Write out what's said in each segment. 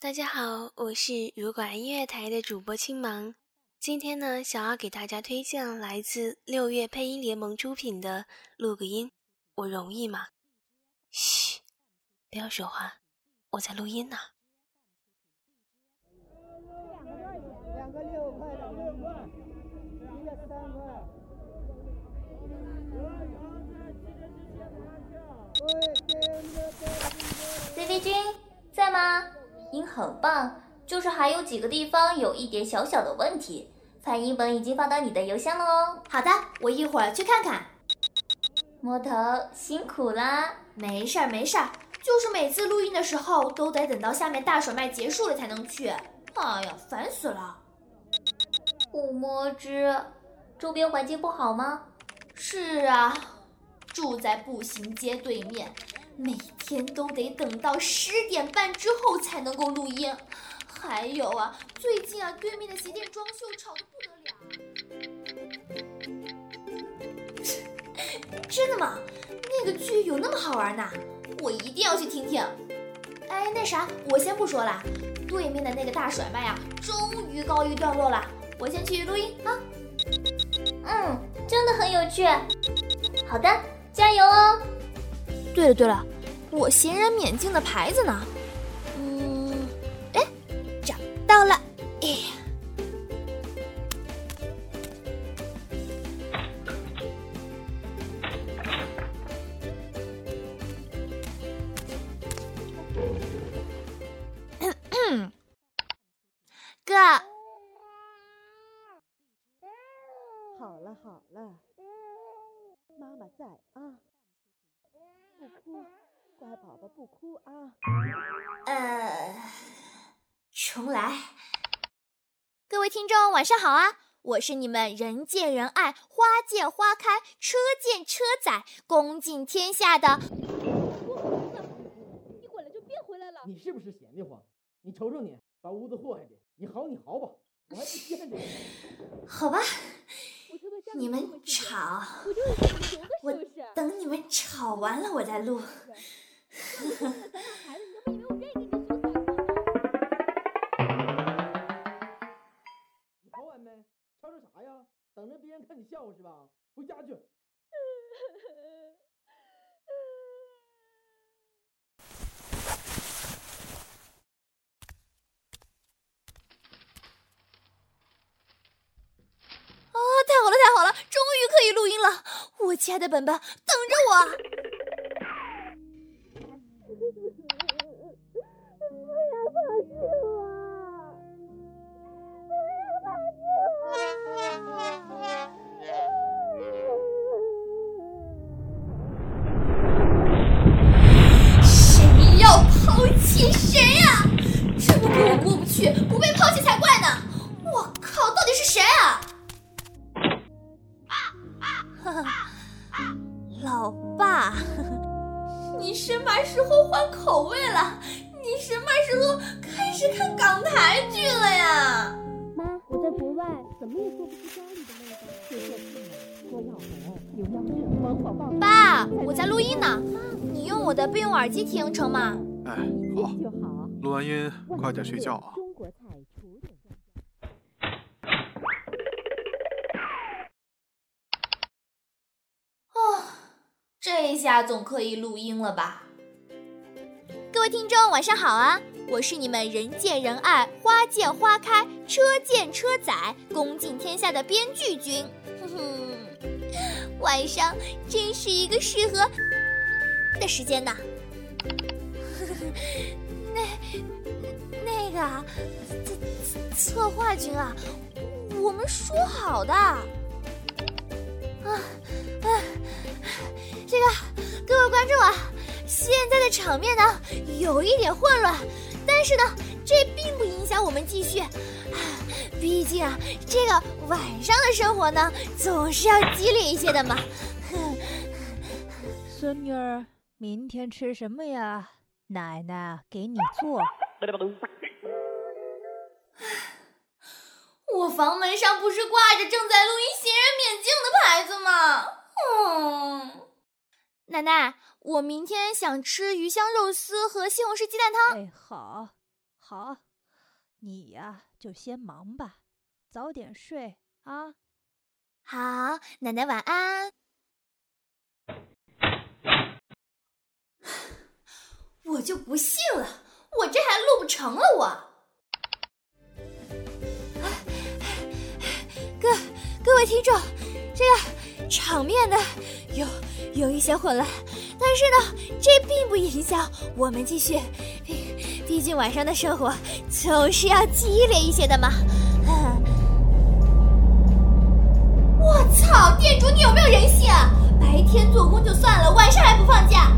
大家好，我是如果音乐台的主播青芒。今天呢，想要给大家推荐来自六月配音联盟出品的《录个音》，我容易吗？嘘，不要说话，我在录音呢。两个六块，两个六块，一个三块。C C 君在吗？音很棒，就是还有几个地方有一点小小的问题。翻译本已经发到你的邮箱了哦。好的，我一会儿去看看。摸头辛苦啦，没事儿没事儿，就是每次录音的时候都得等到下面大甩卖结束了才能去。哎呀，烦死了。五摸之，周边环境不好吗？是啊。住在步行街对面，每天都得等到十点半之后才能够录音。还有啊，最近啊，对面的鞋店装修吵得不得了。真的吗？那个剧有那么好玩呢？我一定要去听听。哎，那啥，我先不说了。对面的那个大甩卖啊，终于告一段落了。我先去录音啊。嗯，真的很有趣。好的。加油哦！对了对了，我闲人免进的牌子呢？嗯，哎，找到了！哎呀，哥，好了好了。妈妈在啊，不哭，乖宝宝不哭啊。呃，重来。各位听众，晚上好啊！我是你们人见人爱、花见花开、车见车载、恭尽天下的。你滚了就别回来了。你是不是闲得慌？你瞅瞅你，把屋子祸害的。你嚎，你嚎吧，我还不见着。好吧。你们吵，我等你们吵完了我再录。你好完没？吵吵啥呀？等着别人看你笑话是吧？回家去。我亲爱的本本，等着我！不要放弃我！不要放弃我！谁要抛弃谁呀？这么跟我过不去，不被抛弃才怪呢！我靠，到底是谁啊？什么时候换口味了？你什么时候开始看港台剧了呀？妈，我在国外怎么也做不出家里的味道。爸，我在录音呢，你用我的备用耳机听成吗？哎，好，录完音快点睡觉啊。这下总可以录音了吧？各位听众，晚上好啊！我是你们人见人爱、花见花开、车见车载、功尽天下的编剧君。哼哼，晚上真是一个适合的时间呐。那那个策策划君啊，我们说好的。观众啊，现在的场面呢有一点混乱，但是呢，这并不影响我们继续。毕竟啊，这个晚上的生活呢，总是要激烈一些的嘛。孙女儿，明天吃什么呀？奶奶给你做。我房门上不是挂着正在录音、闲人免进的牌子吗？嗯。奶奶，我明天想吃鱼香肉丝和西红柿鸡蛋汤。哎，好，好，你呀就先忙吧，早点睡啊。好，奶奶晚安。我就不信了，我这还录不成了我。各各位听众，这个场面呢有有一些混乱，但是呢，这并不影响我们继续。毕竟晚上的生活总是要激烈一些的嘛。我操，店主你有没有人性？白天做工就算了，晚上还不放假？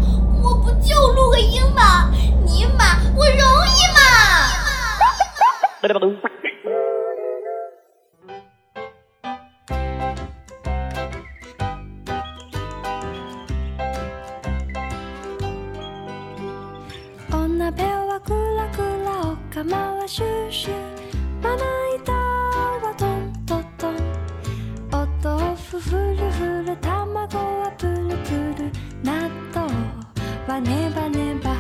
我不就录个音吗？尼玛，我容易吗？釜はシューシューまな板はトントン。トンお豆腐フルふる卵はプルプル。納豆はネバネバ。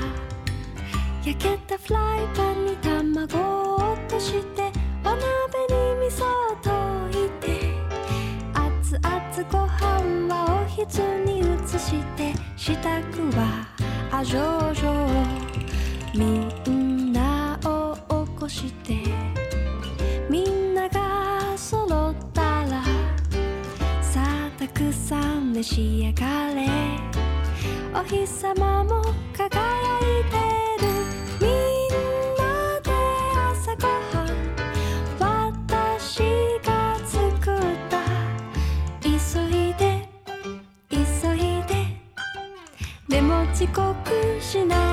焼けたフライパンに卵を落としてお鍋に味噌を溶いて。熱々ご飯はおひつに移して支度はあじょうじょうみんなしてみんなが揃ったらさあたくさん召し上がれ。お日様も輝いてる。みんなで朝ごはん私が作った。急いで急いで。でも遅刻しない。